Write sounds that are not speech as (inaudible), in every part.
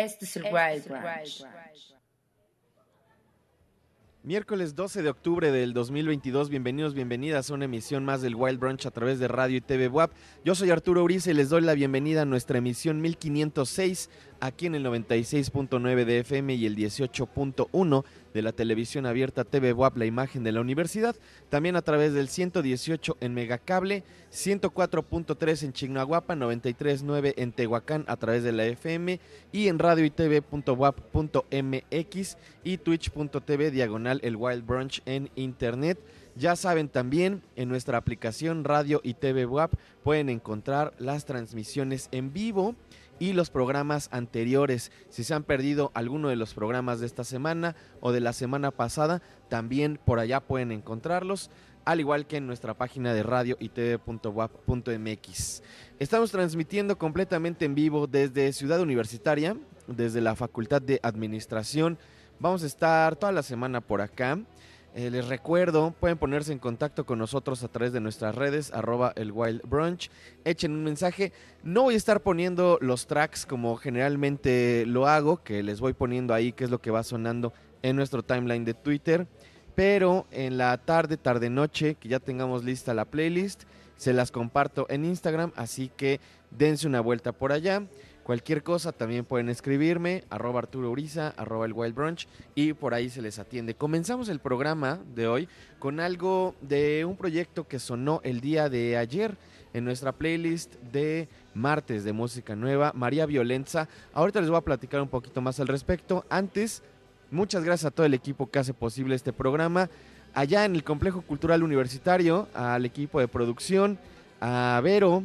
Este es el Wild Branch. Miércoles 12 de octubre del 2022, bienvenidos, bienvenidas a una emisión más del Wild Brunch a través de radio y TV WAP. Yo soy Arturo Uriza y les doy la bienvenida a nuestra emisión 1506 aquí en el 96.9 de FM y el 18.1 de la televisión abierta TV WAP, la imagen de la universidad, también a través del 118 en Megacable, 104.3 en Chignahuapa, 93.9 en Tehuacán a través de la FM y en radio y tv.wap.mx y twitch.tv diagonal el Wild Brunch en internet. Ya saben también en nuestra aplicación Radio y TV WAP pueden encontrar las transmisiones en vivo y los programas anteriores. Si se han perdido alguno de los programas de esta semana o de la semana pasada, también por allá pueden encontrarlos, al igual que en nuestra página de radio y tv.wap.mx. Estamos transmitiendo completamente en vivo desde Ciudad Universitaria, desde la Facultad de Administración. Vamos a estar toda la semana por acá. Eh, les recuerdo, pueden ponerse en contacto con nosotros a través de nuestras redes, arroba el Wild Brunch. Echen un mensaje. No voy a estar poniendo los tracks como generalmente lo hago, que les voy poniendo ahí qué es lo que va sonando en nuestro timeline de Twitter. Pero en la tarde, tarde, noche, que ya tengamos lista la playlist, se las comparto en Instagram, así que dense una vuelta por allá. Cualquier cosa también pueden escribirme, arroba Arturo Uriza, arroba el Wild Brunch y por ahí se les atiende. Comenzamos el programa de hoy con algo de un proyecto que sonó el día de ayer en nuestra playlist de martes de música nueva, María Violenza. Ahorita les voy a platicar un poquito más al respecto. Antes, muchas gracias a todo el equipo que hace posible este programa. Allá en el Complejo Cultural Universitario, al equipo de producción, a Vero,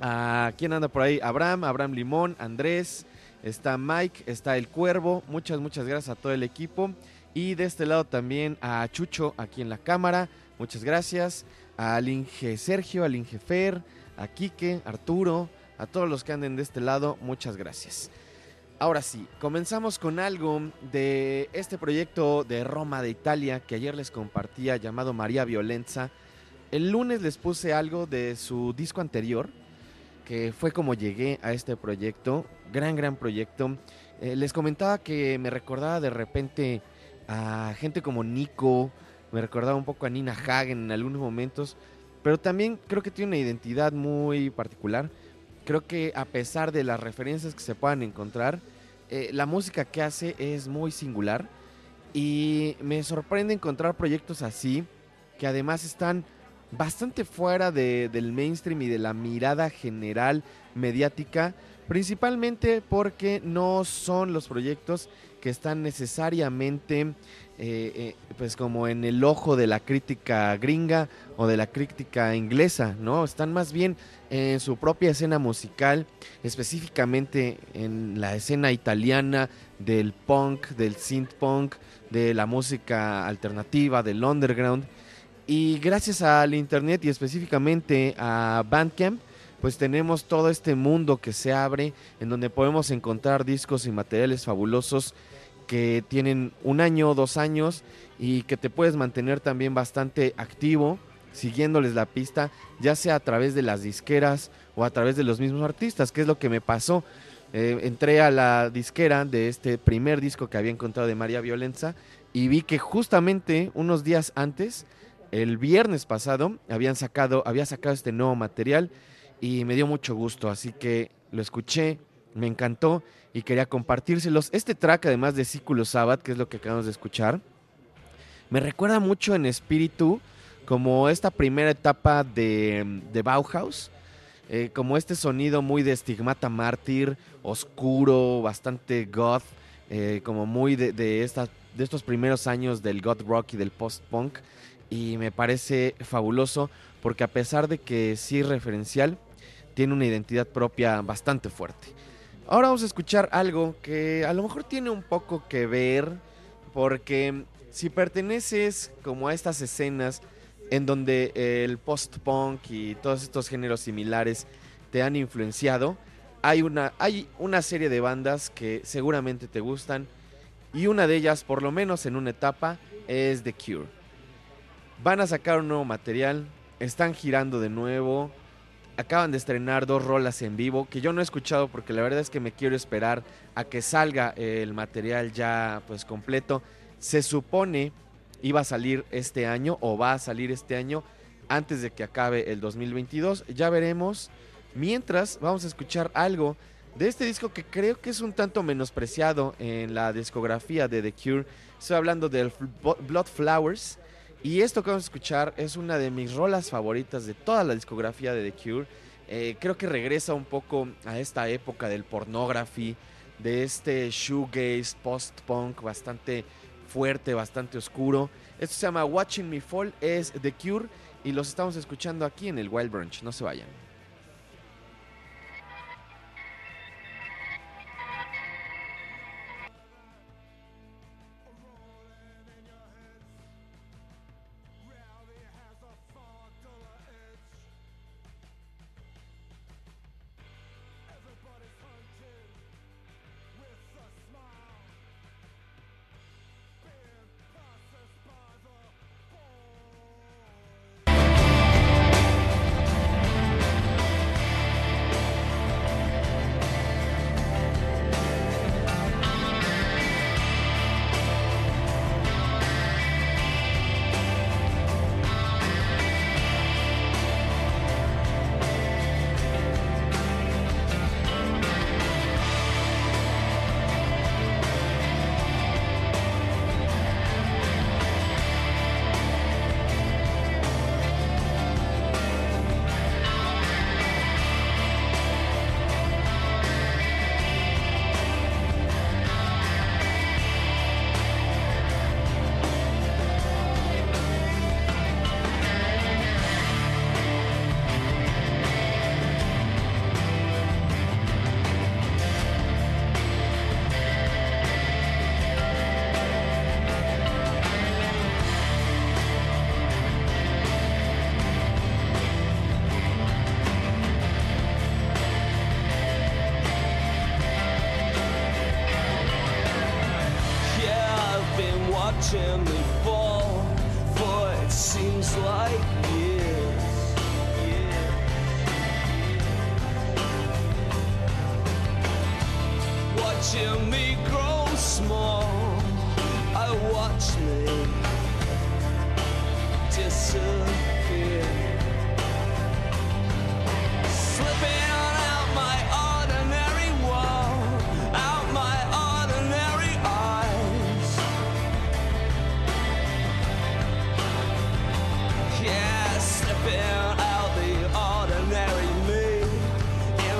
¿A quién anda por ahí? Abraham, Abraham Limón, Andrés, está Mike, está el Cuervo. Muchas, muchas gracias a todo el equipo. Y de este lado también a Chucho aquí en la cámara. Muchas gracias. Al Inge Sergio, al Inge Fer, a Quique, Arturo, a todos los que anden de este lado. Muchas gracias. Ahora sí, comenzamos con algo de este proyecto de Roma de Italia que ayer les compartía llamado María Violenza. El lunes les puse algo de su disco anterior, que fue como llegué a este proyecto, gran, gran proyecto. Eh, les comentaba que me recordaba de repente a gente como Nico, me recordaba un poco a Nina Hagen en algunos momentos, pero también creo que tiene una identidad muy particular. Creo que a pesar de las referencias que se puedan encontrar, eh, la música que hace es muy singular y me sorprende encontrar proyectos así que además están bastante fuera del mainstream y de la mirada general mediática, principalmente porque no son los proyectos que están necesariamente eh, eh, pues como en el ojo de la crítica gringa o de la crítica inglesa, ¿no? Están más bien en su propia escena musical, específicamente en la escena italiana del punk, del synth punk, de la música alternativa, del underground. Y gracias al internet y específicamente a Bandcamp, pues tenemos todo este mundo que se abre en donde podemos encontrar discos y materiales fabulosos que tienen un año, dos años y que te puedes mantener también bastante activo siguiéndoles la pista, ya sea a través de las disqueras o a través de los mismos artistas, que es lo que me pasó. Eh, entré a la disquera de este primer disco que había encontrado de María Violenza y vi que justamente unos días antes el viernes pasado habían sacado, había sacado este nuevo material y me dio mucho gusto, así que lo escuché, me encantó y quería compartírselos. Este track, además de Círculo Sabbath, que es lo que acabamos de escuchar, me recuerda mucho en espíritu como esta primera etapa de, Bauhaus, eh, como este sonido muy de estigmata mártir, oscuro, bastante goth, eh, como muy de, de, de estos primeros años del goth rock y del post-punk y me parece fabuloso porque a pesar de que sí referencial, tiene una identidad propia bastante fuerte. Ahora vamos a escuchar algo que a lo mejor tiene un poco que ver porque si perteneces como a estas escenas en donde el post-punk y todos estos géneros similares te han influenciado, hay una, hay una serie de bandas que seguramente te gustan y una de ellas, por lo menos en una etapa, es The Cure. Van a sacar un nuevo material, están girando de nuevo. acaban de estrenar dos rolas en vivo que yo no he escuchado porque la verdad es que me quiero esperar a que salga el material ya pues completo. Se supone iba a salir este año o va a salir este año antes de que acabe el 2022. Ya veremos. Mientras vamos a escuchar algo de este disco que creo que es un tanto menospreciado en la discografía de The Cure. Estoy hablando del Blood Flowers. Y esto que vamos a escuchar es una de mis rolas favoritas de toda la discografía de The Cure. Eh, creo que regresa un poco a esta época del pornography, de este shoegaze, post-punk bastante fuerte, bastante oscuro. Esto se llama Watching Me Fall, es The Cure y los estamos escuchando aquí en el Wild Brunch. No se vayan.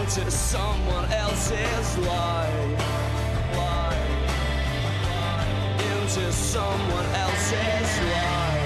into someone else's life. life. Into someone else's life.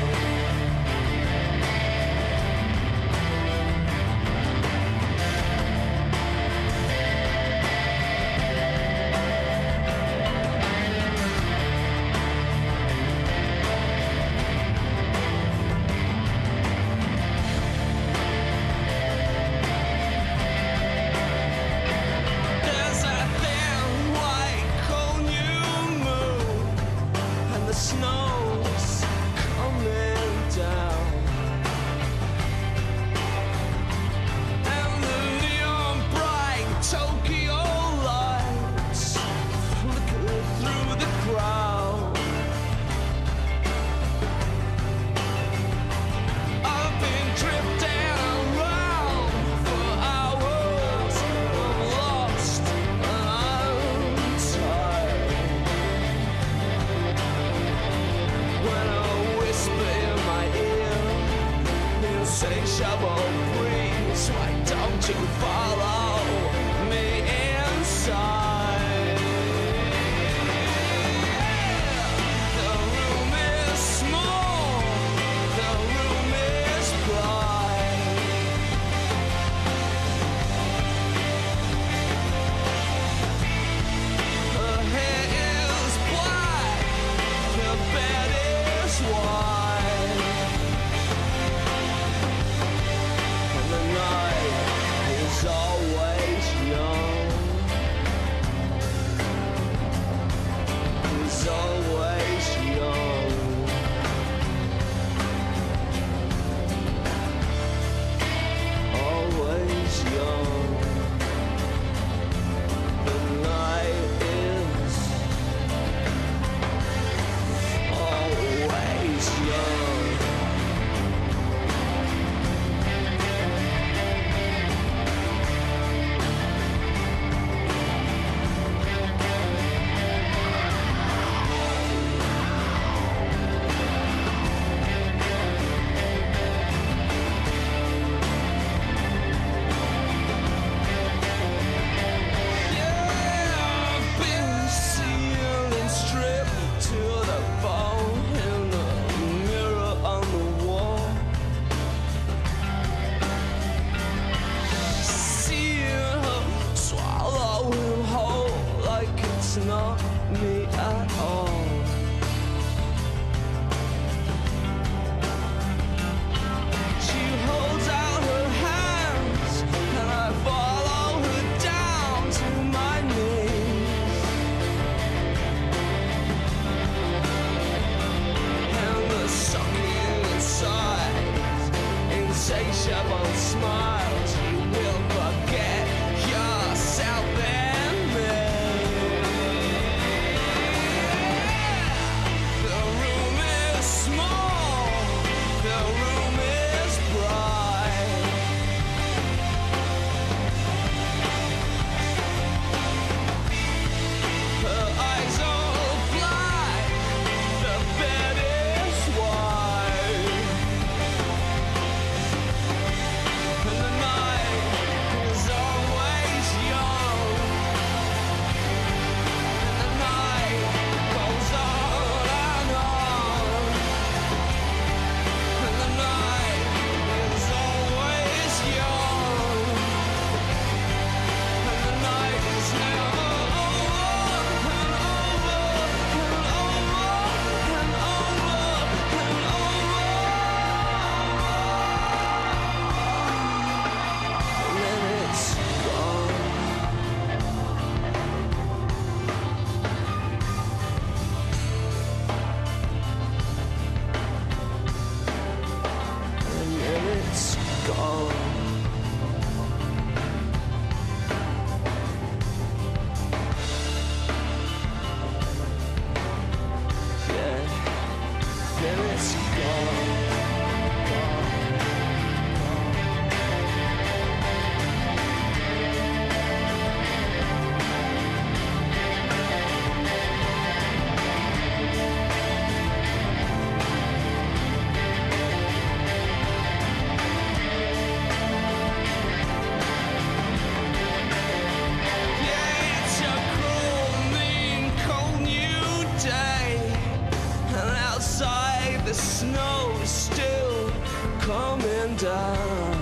Coming down.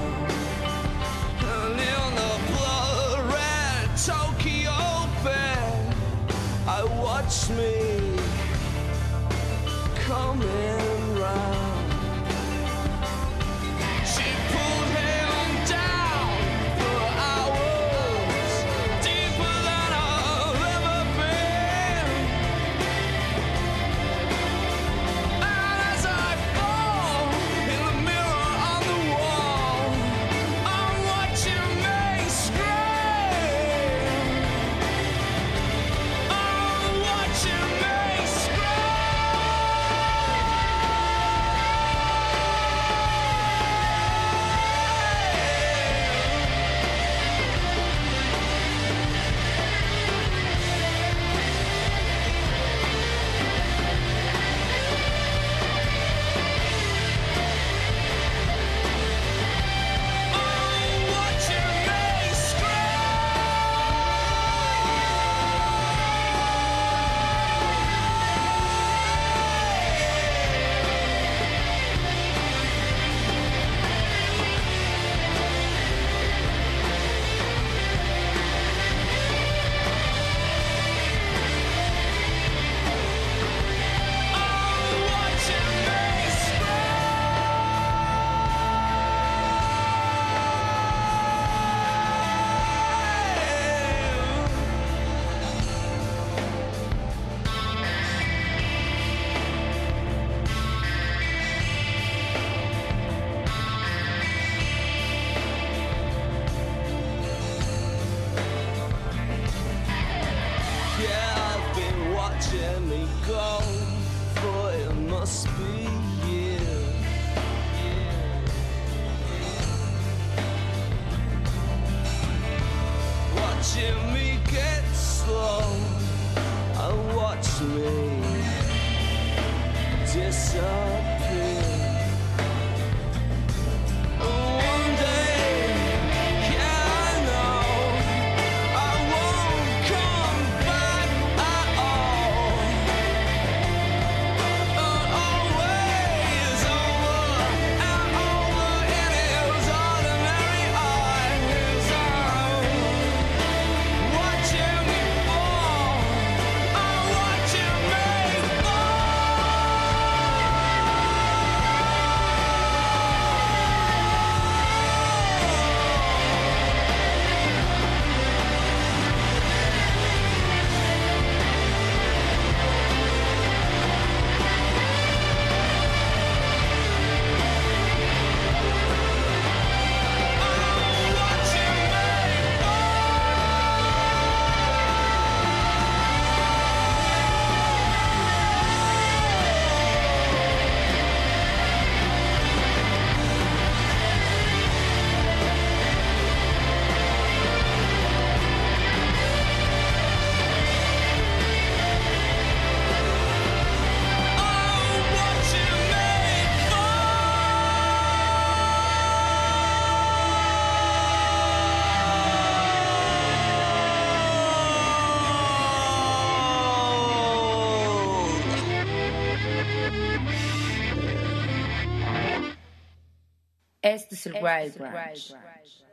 Este es el Wild Branch.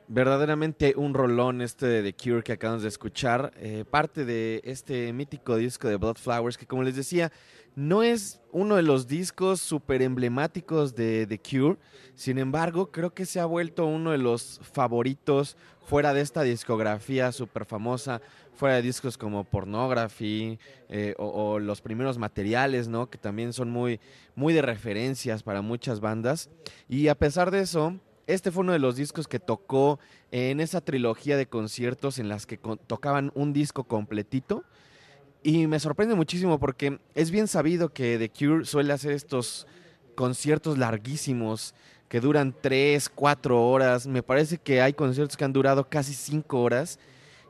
Verdaderamente un rolón este de The Cure que acabamos de escuchar, eh, parte de este mítico disco de Blood Flowers que como les decía, no es uno de los discos súper emblemáticos de The Cure, sin embargo creo que se ha vuelto uno de los favoritos fuera de esta discografía súper famosa, fuera de discos como Pornography eh, o, o los primeros materiales, ¿no? Que también son muy, muy de referencias para muchas bandas. Y a pesar de eso, este fue uno de los discos que tocó en esa trilogía de conciertos en las que tocaban un disco completito. Y me sorprende muchísimo porque es bien sabido que The Cure suele hacer estos conciertos larguísimos que duran 3, 4 horas. Me parece que hay conciertos que han durado casi 5 horas.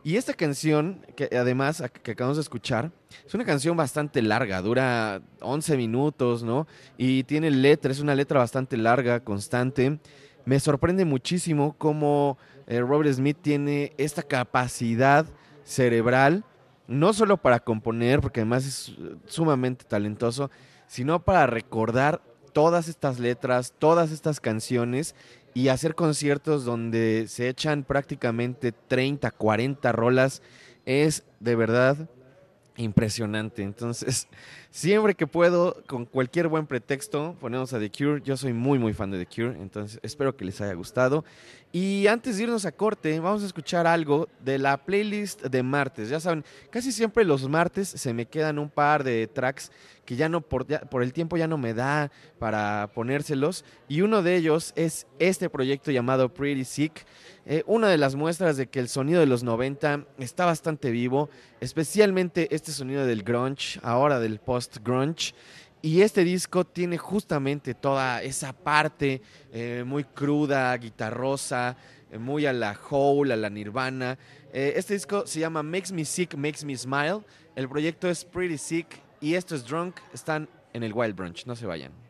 Y esta canción, que además que acabamos de escuchar, es una canción bastante larga, dura 11 minutos, ¿no? Y tiene letra, es una letra bastante larga, constante. Me sorprende muchísimo cómo eh, Robert Smith tiene esta capacidad cerebral, no solo para componer, porque además es eh, sumamente talentoso, sino para recordar todas estas letras, todas estas canciones y hacer conciertos donde se echan prácticamente 30, 40 rolas. Es de verdad impresionante. Entonces, siempre que puedo, con cualquier buen pretexto, ponemos a The Cure. Yo soy muy, muy fan de The Cure, entonces espero que les haya gustado. Y antes de irnos a corte, vamos a escuchar algo de la playlist de martes. Ya saben, casi siempre los martes se me quedan un par de tracks que ya no, por, ya- el tiempo ya no me da para ponérselos. Y uno de ellos es este proyecto llamado Pretty Sick. Eh, una de las muestras de que el sonido de los 90 está bastante vivo, especialmente este sonido del grunge, ahora del post-grunge. Y este disco tiene justamente toda esa parte eh, muy cruda, guitarrosa, eh, muy a la Hole, a la Nirvana. Eh, este disco se llama Makes Me Sick, Makes Me Smile. El proyecto es Pretty Sick y esto es Drunk. Están en el Wild Brunch, no se vayan.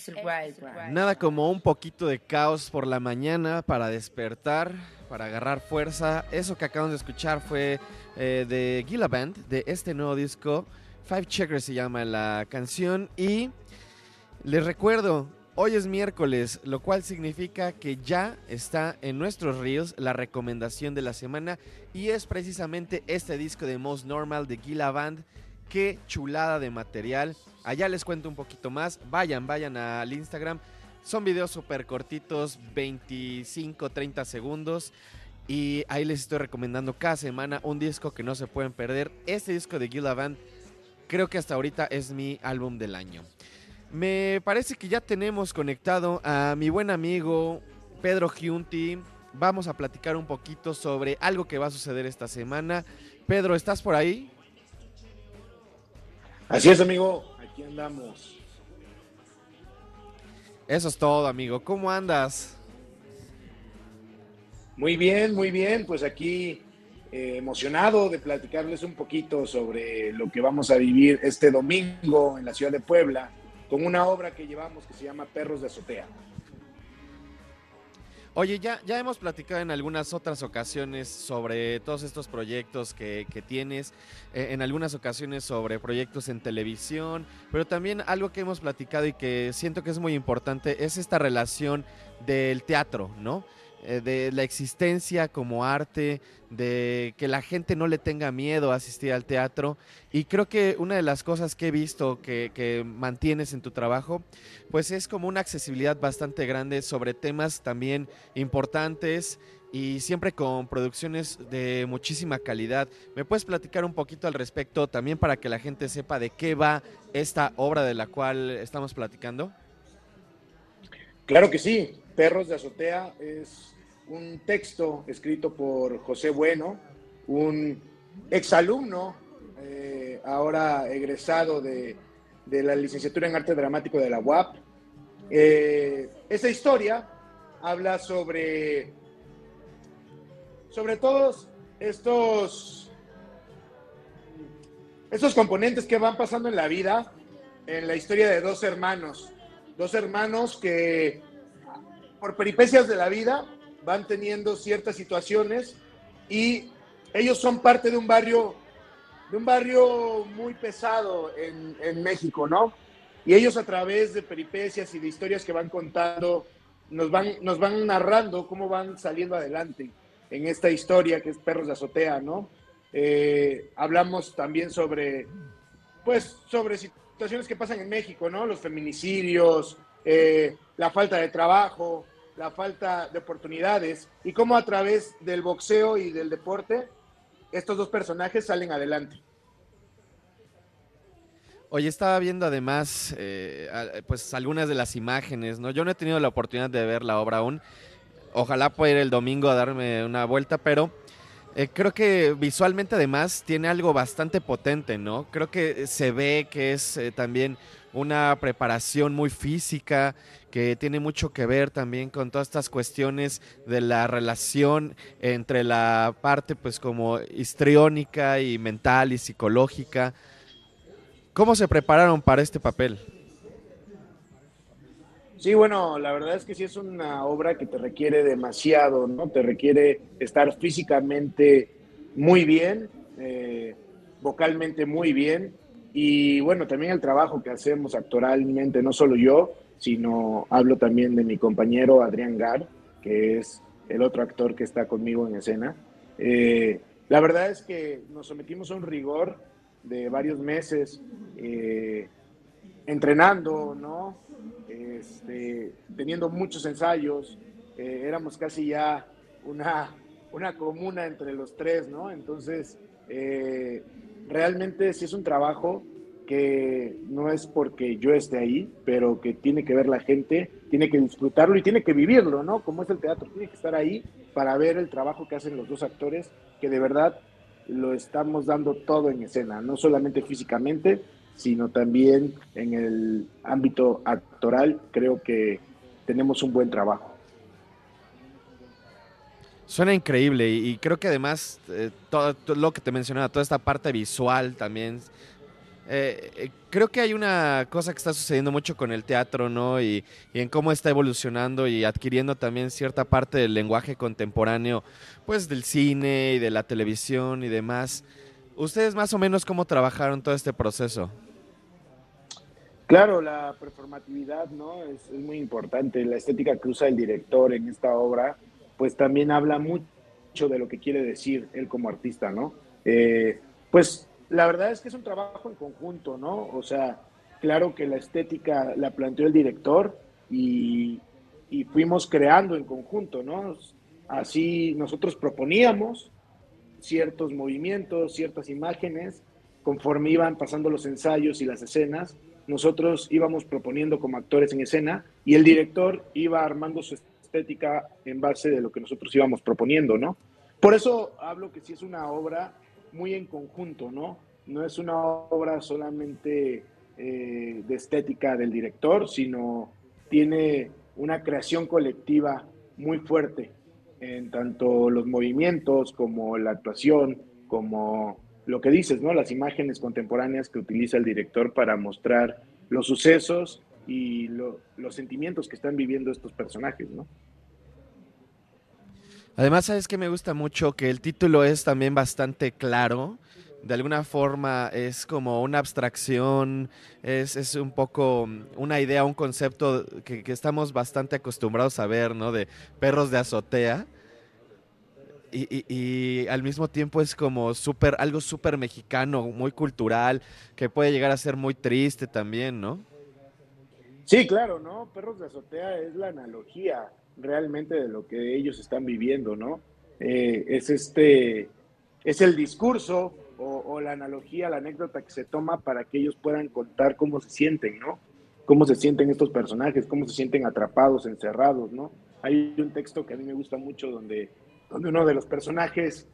Es el Wild Brunch. Nada como un poquito de caos por la mañana para despertar, para agarrar fuerza. Eso que acabamos de escuchar fue eh, de Gila Band, de este nuevo disco. Five Checkers se llama la canción. Y les recuerdo, hoy es miércoles, lo cual significa que ya está en nuestros ríos la recomendación de la semana. Y es precisamente este disco de Most Normal de Gila Band. Qué chulada de material. Allá les cuento un poquito más. Vayan, vayan al Instagram. Son videos súper cortitos, 25, 30 segundos. Y ahí les estoy recomendando cada semana un disco que no se pueden perder. Este disco de Gila creo que hasta ahorita es mi álbum del año. Me parece que ya tenemos conectado a mi buen amigo Pedro Giunti. Vamos a platicar un poquito sobre algo que va a suceder esta semana. Pedro, ¿estás por ahí? Así es, amigo. Aquí andamos. Eso es todo, amigo. ¿Cómo andas? Muy bien, muy bien. Pues aquí eh, emocionado de platicarles un poquito sobre lo que vamos a vivir este domingo en la ciudad de Puebla con una obra que llevamos que se llama Perros de Azotea. Oye, ya, hemos platicado en algunas otras ocasiones sobre todos estos proyectos que, que tienes, eh, en algunas ocasiones sobre proyectos en televisión, pero también algo que hemos platicado y que siento que es muy importante es esta relación del teatro, ¿no? Eh, de la existencia como arte, de que la gente no le tenga miedo a asistir al teatro. Y creo que una de las cosas que he visto que, que mantienes en tu trabajo, pues es como una accesibilidad bastante grande sobre temas también importantes y siempre con producciones de muchísima calidad. ¿Me puedes platicar un poquito al respecto también para que la gente sepa de qué va esta obra de la cual estamos platicando? Claro que sí. Perros de Azotea es un texto escrito por José Bueno, un exalumno, eh, ahora egresado de, de la licenciatura en arte dramático de la UAP. Eh, esta historia habla sobre, sobre todos estos, estos componentes que van pasando en la vida, en la historia de dos hermanos, dos hermanos que por peripecias de la vida van teniendo ciertas situaciones y ellos son parte de un barrio de un barrio muy pesado en, en México, ¿no? Y ellos a través de peripecias y de historias que van contando, nos van, nos van narrando cómo van saliendo adelante en esta historia que es Perros de Azotea, ¿no? Eh, hablamos también sobre, pues, sobre situaciones que pasan en México, ¿no? Los feminicidios, eh, la falta de trabajo, la falta de oportunidades y cómo a través del boxeo y del deporte estos dos personajes salen adelante. Oye, estaba viendo además, eh, pues algunas de las imágenes, ¿no? Yo no he tenido la oportunidad de ver la obra aún. Ojalá pueda ir el domingo a darme una vuelta, pero eh, creo que visualmente además tiene algo bastante potente, ¿no? Creo que se ve que es también una preparación muy física, que tiene mucho que ver también con todas estas cuestiones de la relación entre la parte pues como histriónica y mental y psicológica. ¿Cómo se prepararon para este papel? Sí, bueno, la verdad es que sí es una obra que te requiere demasiado, ¿no? Te requiere estar físicamente muy bien, eh, vocalmente muy bien, y bueno, también el trabajo que hacemos actoralmente, no solo yo, sino hablo también de mi compañero Adrián Gar, que es el otro actor que está conmigo en escena. Eh, la verdad es que nos sometimos a un rigor de varios meses eh, entrenando, ¿no? Este, teniendo muchos ensayos, eh, éramos casi ya una, una comuna entre los tres, ¿no? Entonces, eh, realmente sí es un trabajo que no es porque yo esté ahí, pero que tiene que ver la gente, tiene que disfrutarlo y tiene que vivirlo, ¿no? Como es el teatro, tiene que estar ahí para ver el trabajo que hacen los dos actores, que de verdad lo estamos dando todo en escena, no solamente físicamente, sino también en el ámbito actoral, creo que tenemos un buen trabajo. Suena increíble y, creo que además eh, todo, lo que te mencionaba, toda esta parte visual también. eh, eh, creo que hay una cosa que está sucediendo mucho con el teatro, ¿no? Y, y en cómo está evolucionando y adquiriendo también cierta parte del lenguaje contemporáneo, pues del cine y de la televisión y demás. ¿Ustedes más o menos cómo trabajaron todo este proceso? Claro, la performatividad, ¿no? Es, es muy importante. La estética que usa el director en esta obra, pues también habla mucho de lo que quiere decir él como artista, ¿no? Eh, pues la verdad es que es un trabajo en conjunto, ¿no? O sea, claro que la estética la planteó el director y, y fuimos creando en conjunto, ¿no? Así nosotros proponíamos ciertos movimientos, ciertas imágenes, conforme iban pasando los ensayos y las escenas, nosotros íbamos proponiendo como actores en escena y el director iba armando su estética en base de lo que nosotros íbamos proponiendo, ¿no? Por eso hablo que sí es una obra muy en conjunto, ¿no? No es una obra solamente eh, de estética del director, sino tiene una creación colectiva muy fuerte en tanto los movimientos como la actuación, como lo que dices, ¿no? Las imágenes contemporáneas que utiliza el director para mostrar los sucesos y lo- los sentimientos que están viviendo estos personajes, ¿no? Además, ¿sabes que me gusta mucho? Que el título es también bastante claro. De alguna forma es como una abstracción, es, es un poco mm, una idea, un concepto que, que estamos bastante acostumbrados a ver, ¿no? De perros de azotea. Y, y- al mismo tiempo es como súper, algo súper mexicano, muy cultural, que puede llegar a ser muy triste también, ¿no? Sí, claro, ¿no? Perros de azotea es la analogía realmente de lo que ellos están viviendo, ¿no? Eh, es este, es el discurso o, la analogía, la anécdota que se toma para que ellos puedan contar cómo se sienten, ¿no? Cómo se sienten estos personajes, cómo se sienten atrapados, encerrados, ¿no? Hay un texto que a mí me gusta mucho donde, donde uno de los personajes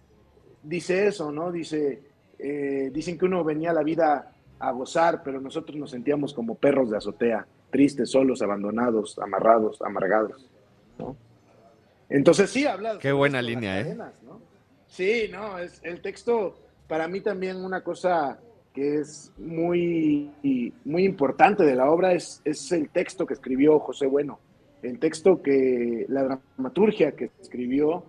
dice eso, ¿no? Dice, eh, dicen que uno venía a la vida a gozar, pero nosotros nos sentíamos como perros de azotea, tristes, solos, abandonados, amarrados, amargados, ¿no? Entonces sí, habla. Qué buena línea, ¿eh? cadenas, ¿no? Sí, no, es el texto para mí también una cosa que es muy, muy importante de la obra es, es el texto que escribió José Bueno, el texto que, la dramaturgia que escribió,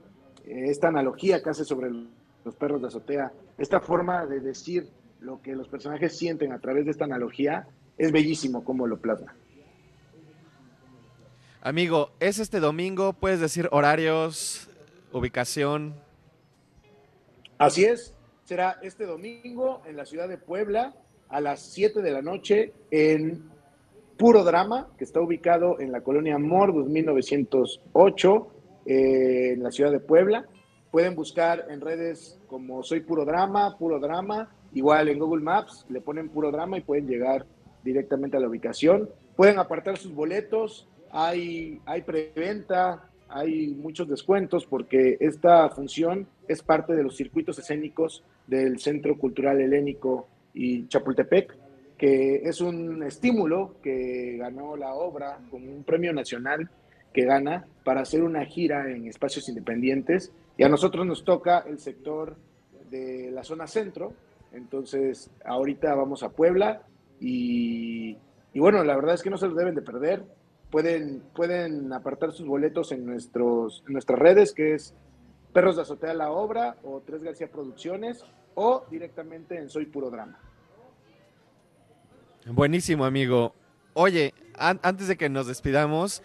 esta analogía que hace sobre los perros de azotea, esta forma de decir lo que los personajes sienten a través de esta analogía, es bellísimo cómo lo plasma. Amigo, es este domingo, puedes decir horarios, ubicación. Así es, será este domingo en la ciudad de Puebla a las 7 de la noche en Puro Drama, que está ubicado en la colonia Mordus 1908, eh, en la ciudad de Puebla. Pueden buscar en redes como Soy Puro Drama, Puro Drama, igual en Google Maps le ponen Puro Drama y pueden llegar directamente a la ubicación. Pueden apartar sus boletos, hay, hay preventa, hay muchos descuentos porque esta función es parte de los circuitos escénicos del Centro Cultural Helénico y Chapultepec, que es un estímulo que ganó la obra como un premio nacional que gana para hacer una gira en espacios independientes. Y a nosotros nos toca el sector de la zona centro. Entonces, ahorita vamos a Puebla y, y bueno, la verdad es que no se lo deben de perder. Pueden, pueden apartar sus boletos en, nuestros, en nuestras redes, que es Perros de Azotea La Obra o Tres García Producciones, o directamente en Soy Puro Drama. Buenísimo, amigo. Oye, an- antes de que nos despidamos,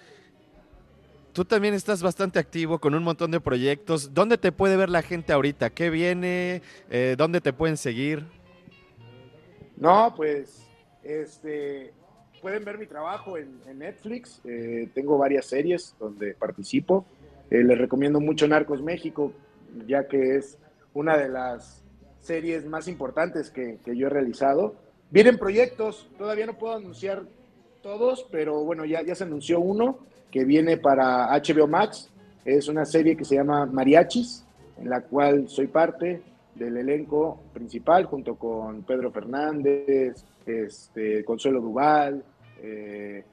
tú también estás bastante activo con un montón de proyectos. ¿Dónde te puede ver la gente ahorita? ¿Qué viene? Eh, ¿Dónde te pueden seguir? No, pues, este, pueden ver mi trabajo en, en Netflix. Eh, tengo varias series donde participo. Eh, les recomiendo mucho Narcos México, ya que es una de las series más importantes que, que yo he realizado. Vienen proyectos, todavía no puedo anunciar todos, pero bueno, ya, ya se anunció uno que viene para HBO Max. Es una serie que se llama Mariachis, en la cual soy parte del elenco principal junto con Pedro Fernández, este, Consuelo Duval. Eh,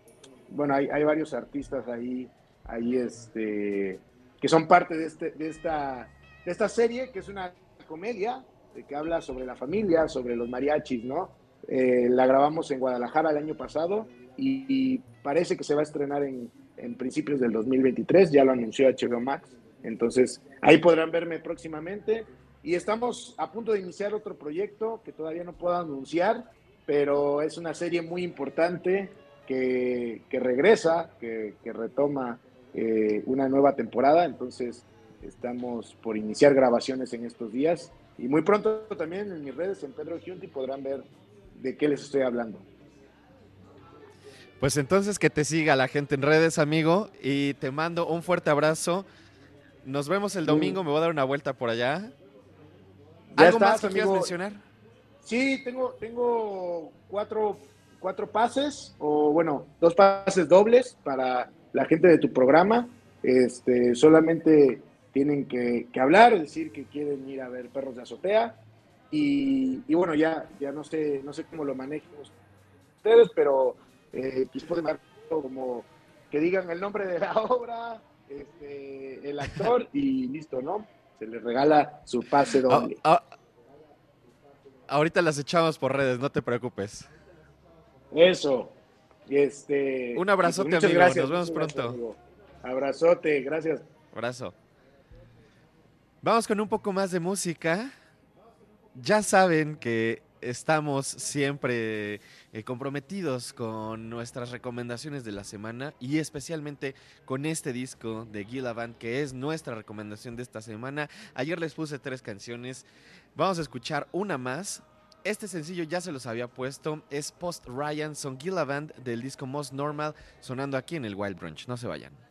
bueno, hay, hay varios artistas ahí, ahí este, que son parte de, este, de, esta, de esta serie, que es una comedia de que habla sobre la familia, sobre los mariachis, ¿no? Eh, la grabamos en Guadalajara el año pasado y, y parece que se va a estrenar en, en, principios del 2023, ya lo anunció HBO Max, entonces ahí podrán verme próximamente y estamos a punto de iniciar otro proyecto que todavía no puedo anunciar, pero es una serie muy importante que, que regresa, que, que retoma eh, una nueva temporada, entonces estamos por iniciar grabaciones en estos días y muy pronto también en mis redes en Pedro Giunti podrán ver de qué les estoy hablando. Pues entonces que te siga la gente en redes, amigo, y te mando un fuerte abrazo. Nos vemos el domingo, me voy a dar una vuelta por allá. Ya ¿Algo estás, más que quieras mencionar? Sí, tengo, tengo cuatro, cuatro pases, o bueno, dos pases dobles para la gente de tu programa. Este, solamente tienen que, que hablar, decir que quieren ir a ver Perros de Azotea. Y, y bueno, ya, ya no sé, no sé cómo lo manejen ustedes, pero eh, pues pueden dar como que digan el nombre de la (laughs) obra, este, el actor y listo, ¿no? Se les regala su pase Ah, doble. ah, ahorita las echamos por redes, no te preocupes. Eso. Y Este, Un abrazote, pues muchas amigo. gracias, Nos vemos gracias, pronto. amigo. Abrazote, gracias. Abrazo. Vamos con un poco más de música. Ya saben que estamos siempre eh, comprometidos con nuestras recomendaciones de la semana y especialmente con este disco de Gila Band que es nuestra recomendación de esta semana. Ayer les puse tres canciones. Vamos a escuchar una más. Este sencillo ya se los había puesto. Es Post Ryan Son Gila Band del disco Most Normal sonando aquí en el Wild Brunch. No se vayan.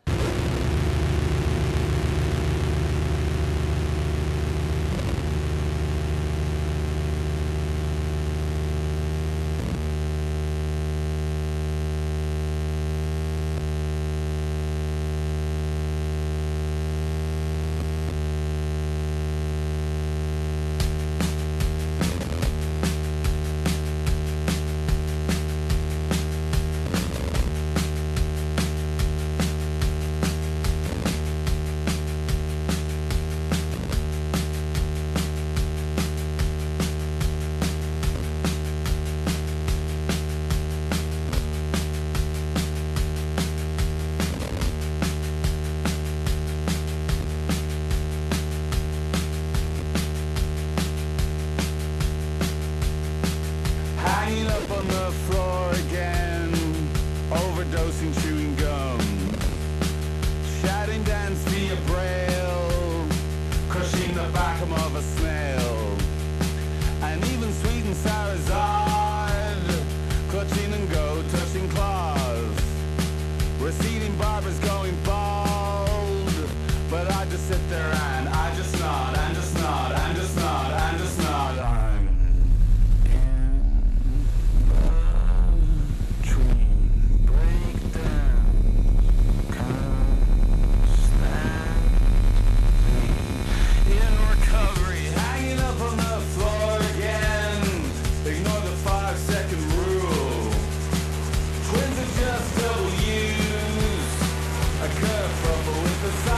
The psycho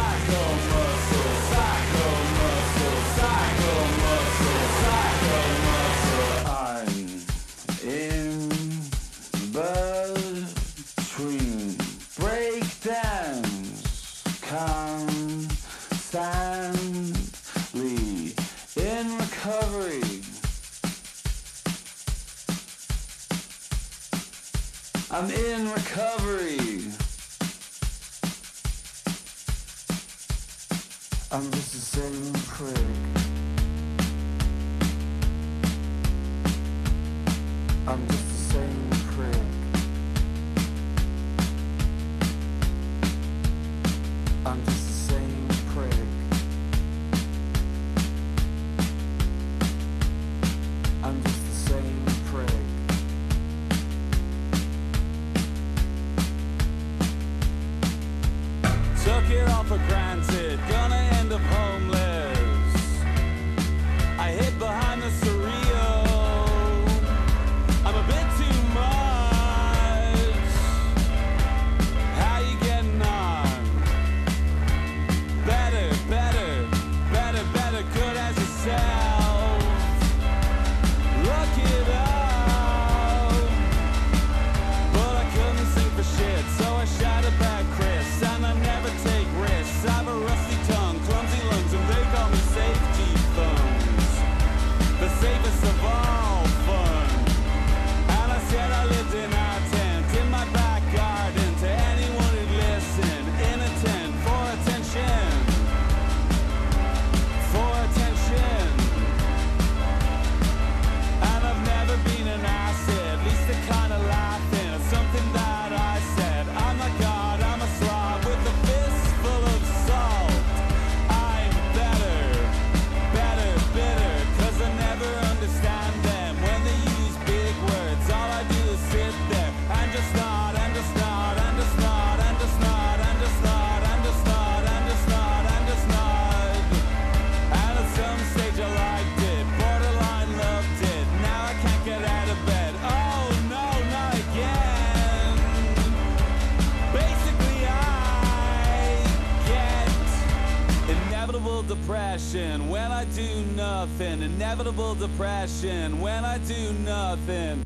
nothing. Inevitable depression when I do nothing.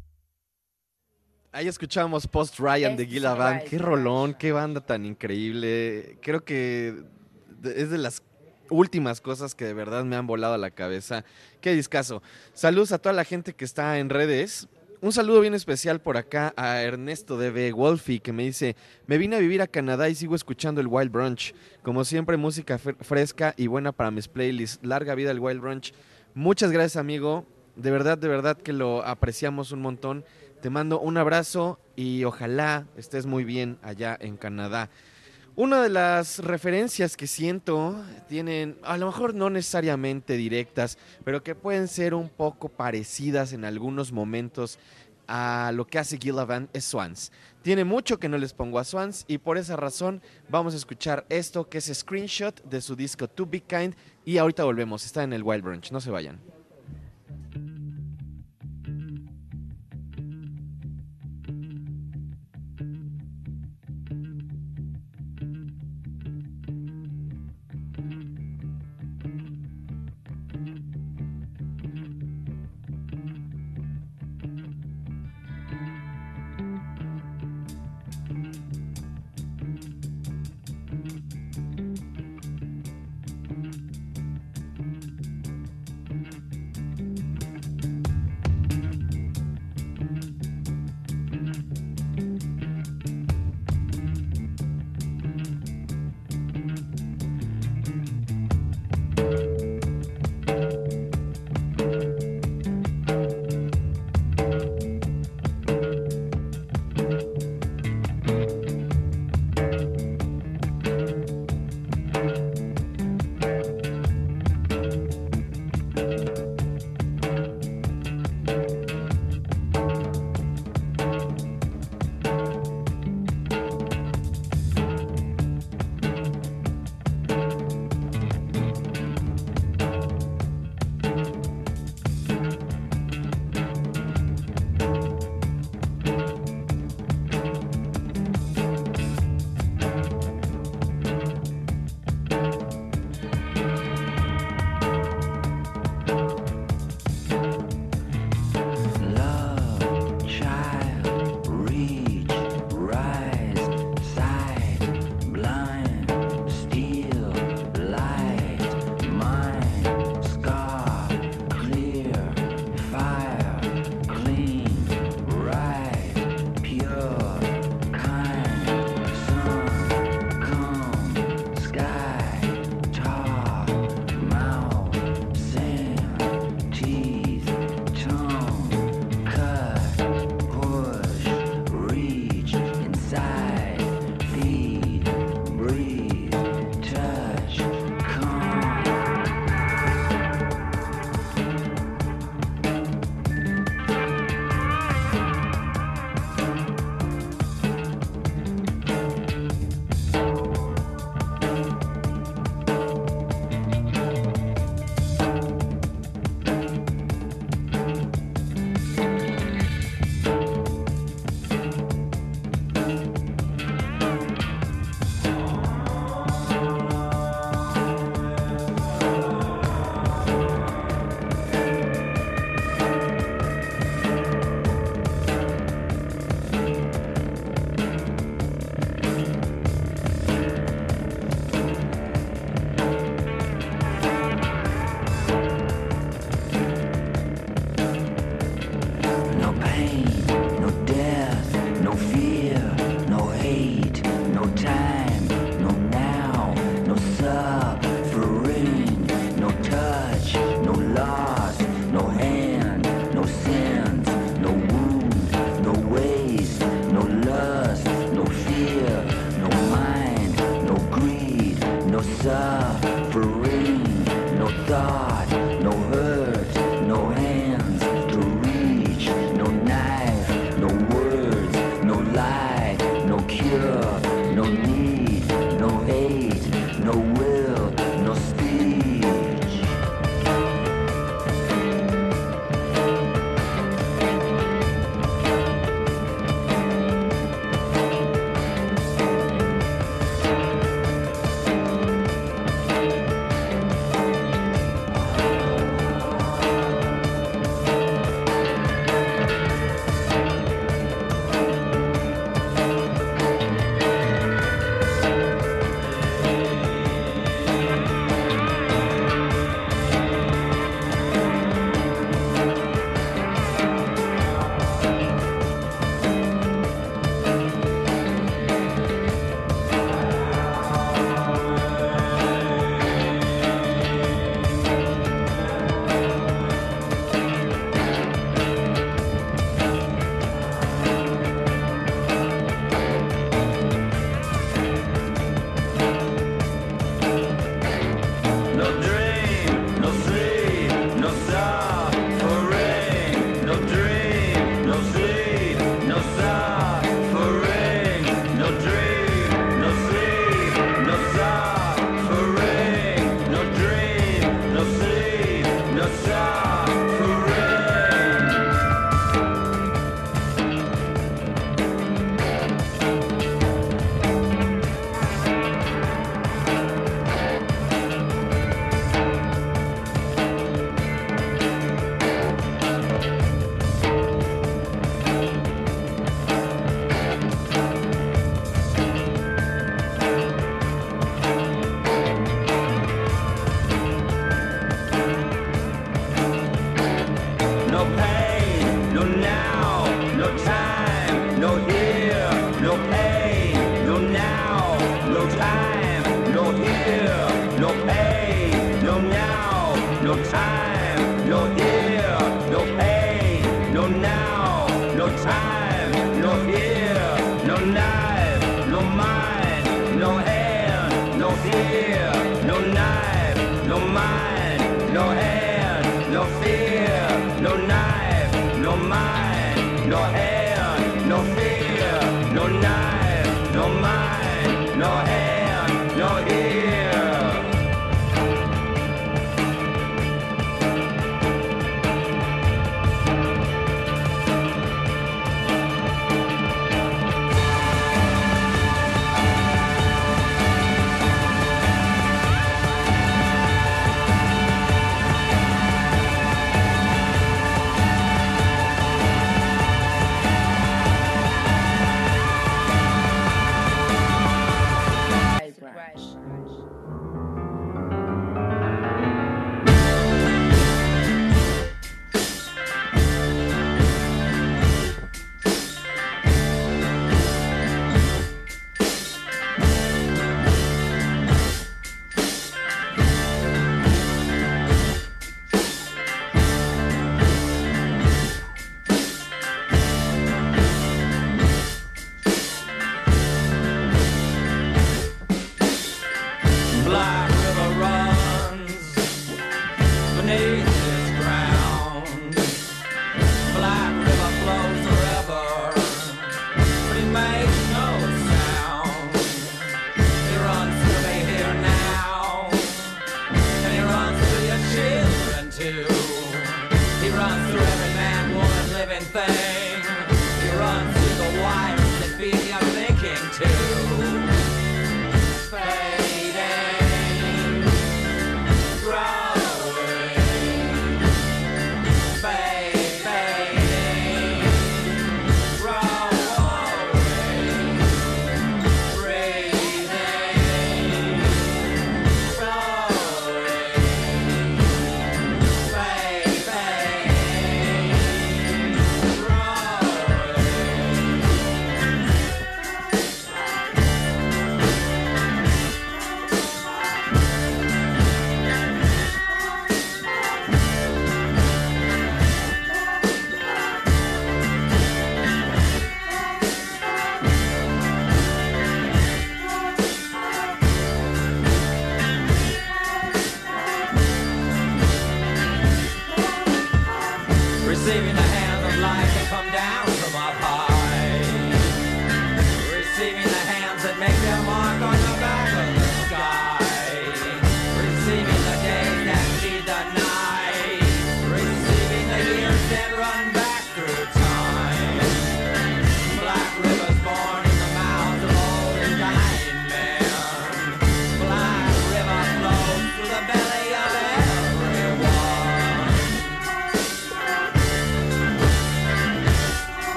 Ahí escuchamos Post Ryan de Gila Qué rolón, qué banda tan increíble. Creo que es de las últimas cosas que de verdad me han volado la cabeza. Qué discazo. Saludos a toda la gente que está en redes. Un saludo bien especial por acá a Ernesto DB Wolfie que me dice, me vine a vivir a Canadá y sigo escuchando el Wild Brunch. Como siempre, música fre- fresca y buena para mis playlists. Larga vida el Wild Brunch. Muchas gracias amigo. De verdad, de verdad que lo apreciamos un montón. Te mando un abrazo y ojalá estés muy bien allá en Canadá. Una de las referencias que siento tienen, a lo mejor no necesariamente directas, pero que pueden ser un poco parecidas en algunos momentos a lo que hace Gillivan es Swans. Tiene mucho que no les pongo a Swans y por esa razón vamos a escuchar esto que es screenshot de su disco To Be Kind y ahorita volvemos, está en el Wild Brunch, no se vayan.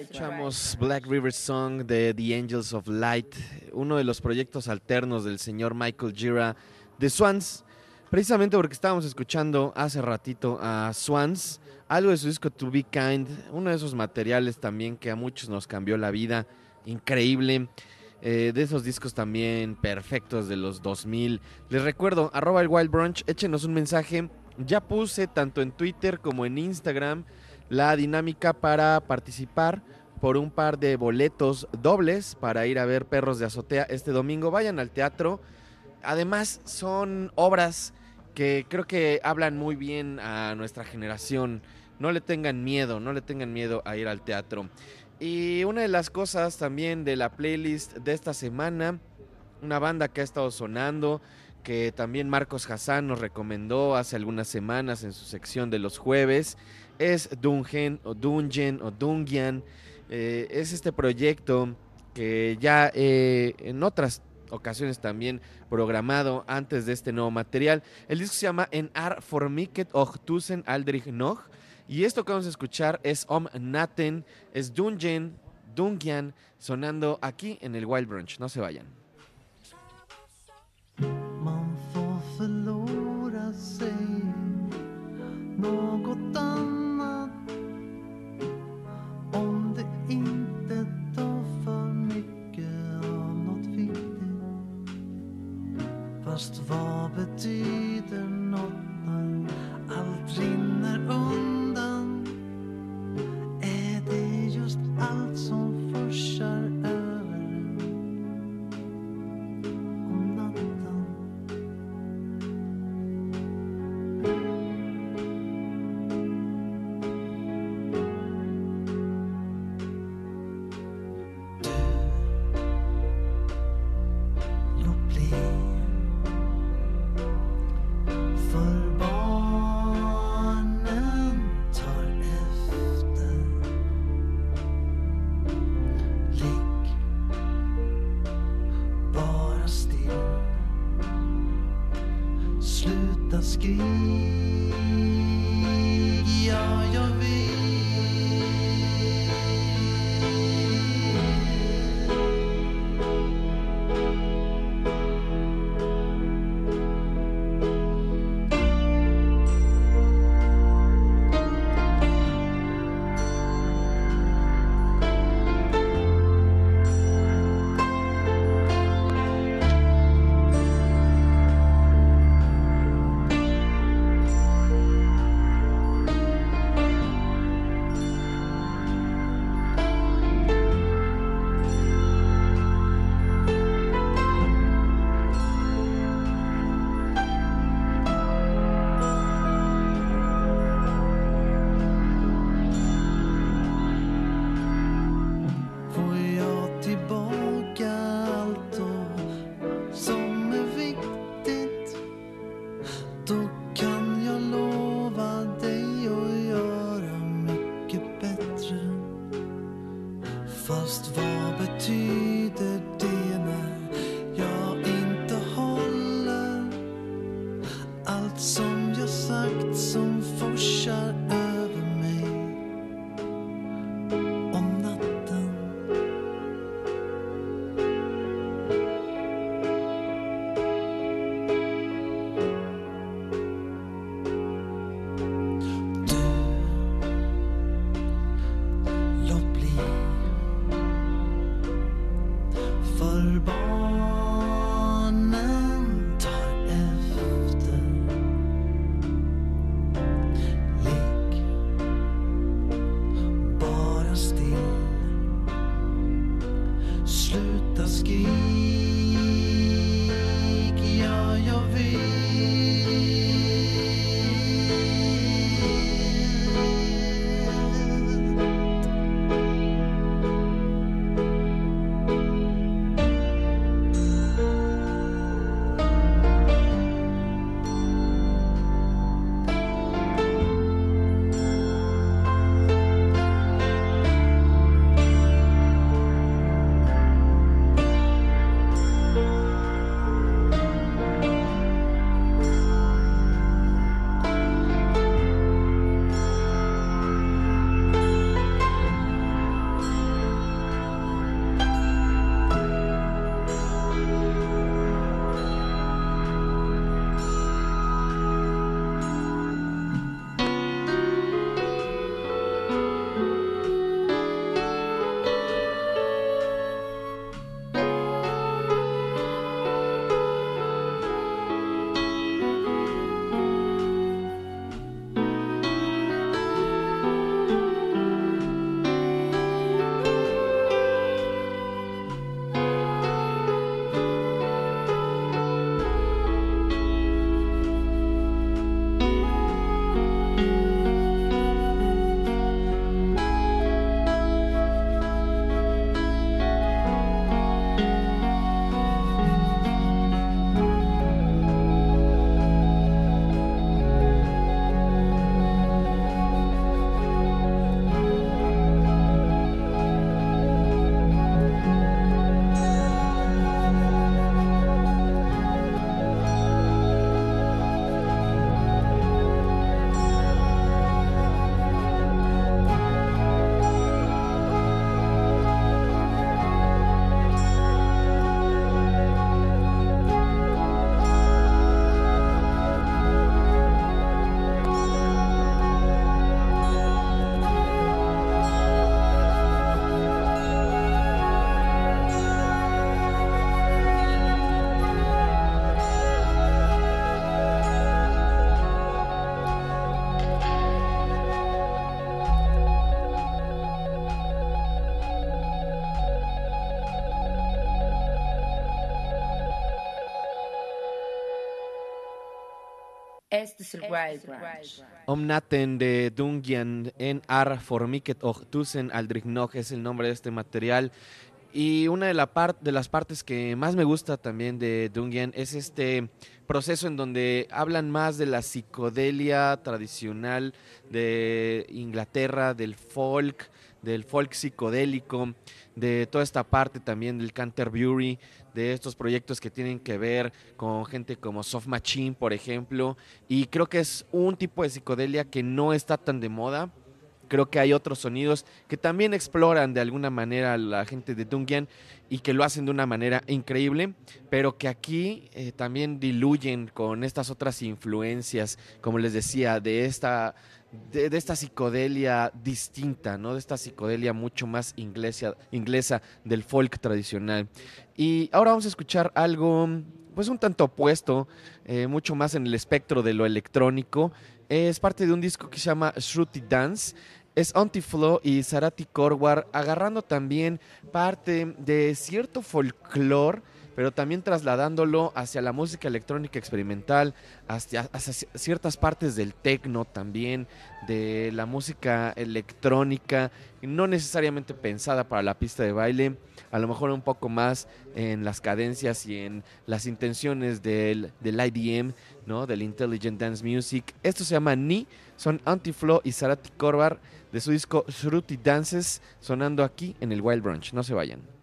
Escuchamos Black River Song de The Angels of Light, uno de los proyectos alternos del señor Michael Gira de Swans. Precisamente porque estábamos escuchando hace ratito a Swans, algo de su disco To Be Kind, uno de esos materiales también que a muchos nos cambió la vida, increíble. eh, de esos discos también perfectos de los 2000. Les recuerdo, arroba el Wild Brunch, échenos un mensaje. Ya puse tanto en Twitter como en Instagram la dinámica para participar por un par de boletos dobles para ir a ver Perros de Azotea este domingo. Vayan al teatro. Además, son obras que creo que hablan muy bien a nuestra generación. No le tengan miedo, no le tengan miedo a ir al teatro. Y una de las cosas también de la playlist de esta semana, una banda que ha estado sonando, que también Marcos Hassan nos recomendó hace algunas semanas en su sección de los jueves, es Dungen o Dungen o Dungian. Eh, es este proyecto que ya eh, en otras ocasiones también programado antes de este nuevo material. El disco se llama En Ar Formiket och Tusen Aldrich noch. Y esto que vamos a escuchar es Om Naten, es Dungen, Dungian, sonando aquí en el Wild Brunch. No se vayan. Fast vad betyder något när allt rinner undan? Este es el Wild Branch. Omnaten de Dungian en Ar Formiket och Tusen Aldrich Nog es el nombre de este material. Y una de, la par- de las partes que más me gusta también de Dungian es este proceso en donde hablan más de la psicodelia tradicional de Inglaterra, del folk, del folk psicodélico, de toda esta parte también del Canterbury, de estos proyectos que tienen que ver con gente como Soft Machine, por ejemplo. Y creo que es un tipo de psicodelia que no está tan de moda. Creo que hay otros sonidos que también exploran de alguna manera la gente de Dungian y que lo hacen de una manera increíble, pero que aquí eh, también diluyen con estas otras influencias, como les decía, de esta, de, esta psicodelia distinta, ¿no? De esta psicodelia mucho más inglesa, inglesa del folk tradicional. Y ahora vamos a escuchar algo, pues un tanto opuesto, eh, mucho más en el espectro de lo electrónico. Es parte de un disco que se llama Shruti Dance. Es Antiflow y Sarati Korwar agarrando también parte de cierto folclore, pero también trasladándolo hacia la música electrónica experimental, hacia, ciertas partes del techno también, de la música electrónica, no necesariamente pensada para la pista de baile, a lo mejor un poco más en las cadencias y en las intenciones del, del IDM, ¿no? del Intelligent Dance Music. Esto se llama Ni, son Antiflow y Sarati Korvar de su disco Shruti Dances, sonando aquí en el Wild Brunch. No se vayan.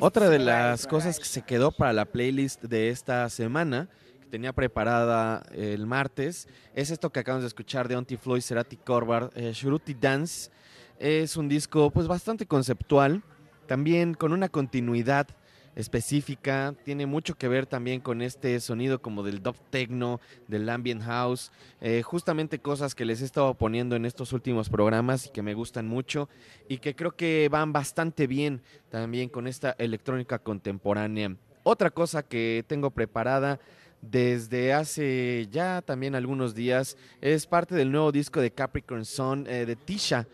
Otra de las cosas que se quedó para la playlist de esta semana, que tenía preparada el martes, es esto que acabamos de escuchar de Auntie Floyd, Cerati Corbar, eh, Shruti Dance. Es un disco pues bastante conceptual, también con una continuidad específica, tiene mucho que ver también con este sonido como del dub techno, del ambient house, eh, justamente cosas que les he estado poniendo en estos últimos programas y que me gustan mucho y que creo que van bastante bien también con esta electrónica contemporánea. Otra cosa que tengo preparada desde hace ya también algunos días es parte del nuevo disco de Capricorn Sun eh, de Tisha.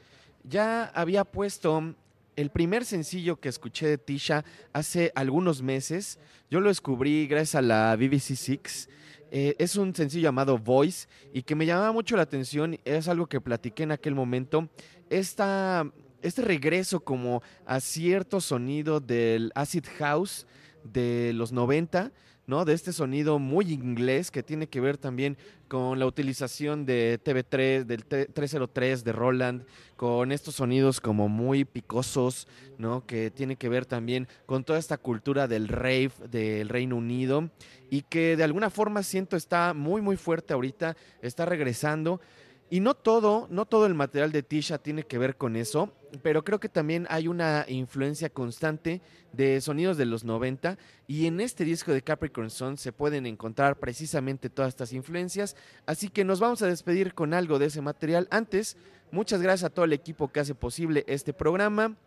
Ya había puesto el primer sencillo que escuché de Tisha hace algunos meses. Yo lo descubrí gracias a la BBC Six. Eh, es un sencillo llamado Voice y que me llamaba mucho la atención. Es algo que platiqué en aquel momento. Esta, este regreso como a cierto sonido del acid house de los 90, De este sonido muy inglés que tiene que ver también con la utilización de TV3, del T- 303 de Roland, con estos sonidos como muy picosos, ¿no? Que tiene que ver también con toda esta cultura del rave del Reino Unido y que de alguna forma siento está muy muy fuerte ahorita, está regresando. Y no todo, no todo el material de Tisha tiene que ver con eso, pero creo que también hay una influencia constante de sonidos de los 90 y en este disco de Capricorn Sun se pueden encontrar precisamente todas estas influencias, así que nos vamos a despedir con algo de ese material. Antes, muchas gracias a todo el equipo que hace posible este programa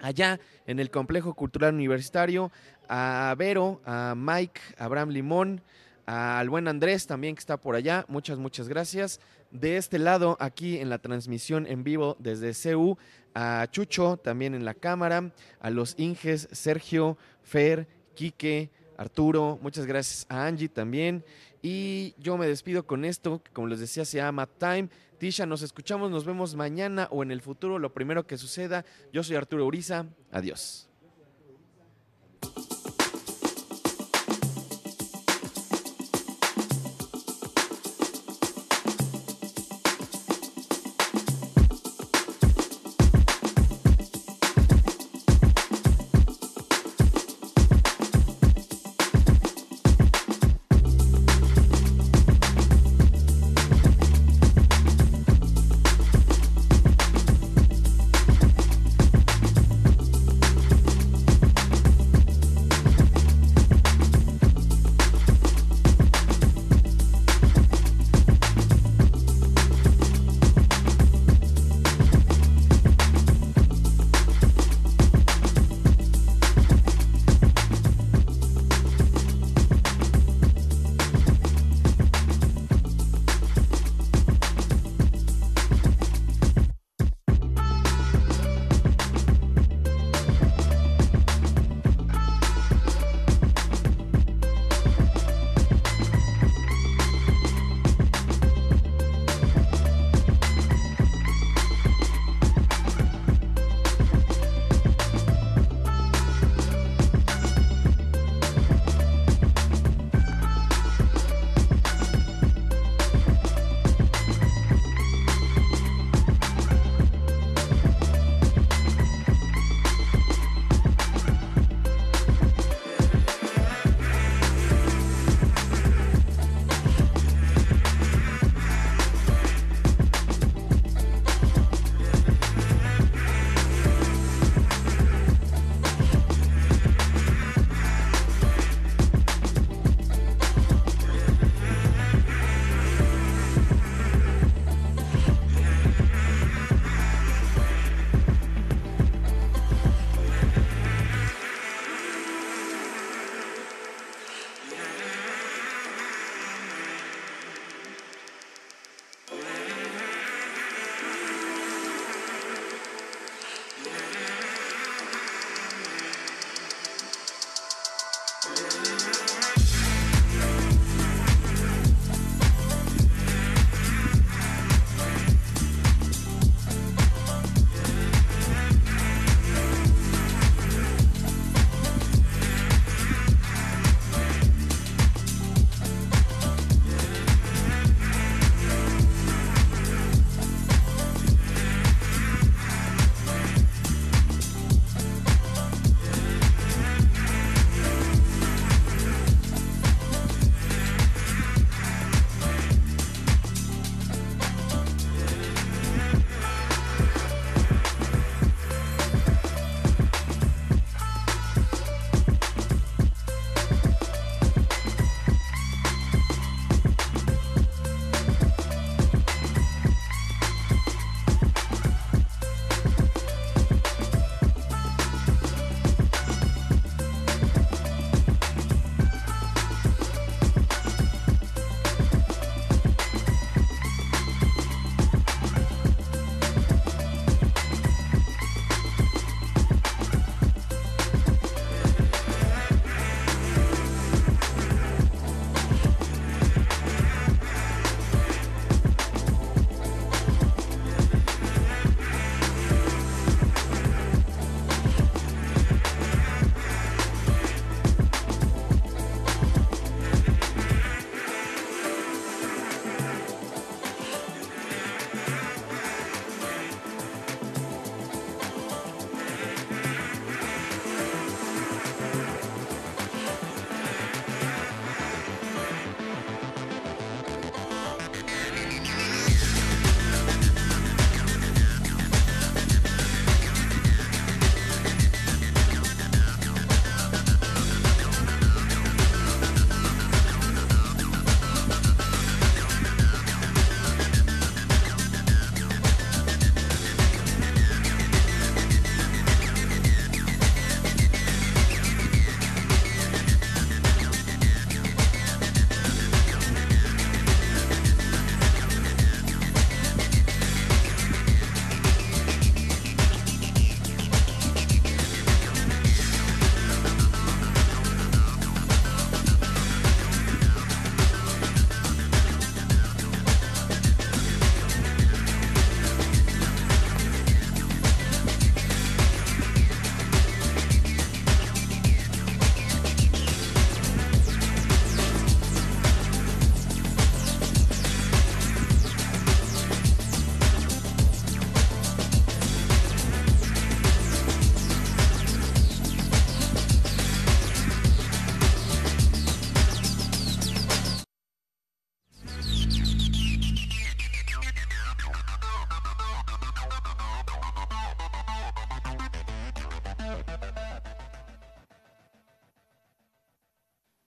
allá en el Complejo Cultural Universitario, a Vero, a Mike, a Abraham Limón, al buen Andrés también que está por allá, muchas, muchas gracias. De este lado, aquí en la transmisión en vivo desde CU, a Chucho también en la cámara, a los Inges, Sergio, Fer, Quique, Arturo, muchas gracias a Angie también. Y yo me despido con esto, como les decía, se llama Time. Tisha, nos escuchamos, nos vemos mañana o en el futuro, lo primero que suceda. Yo soy Arturo Uriza, adiós.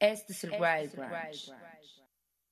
Este es el Wild Branch.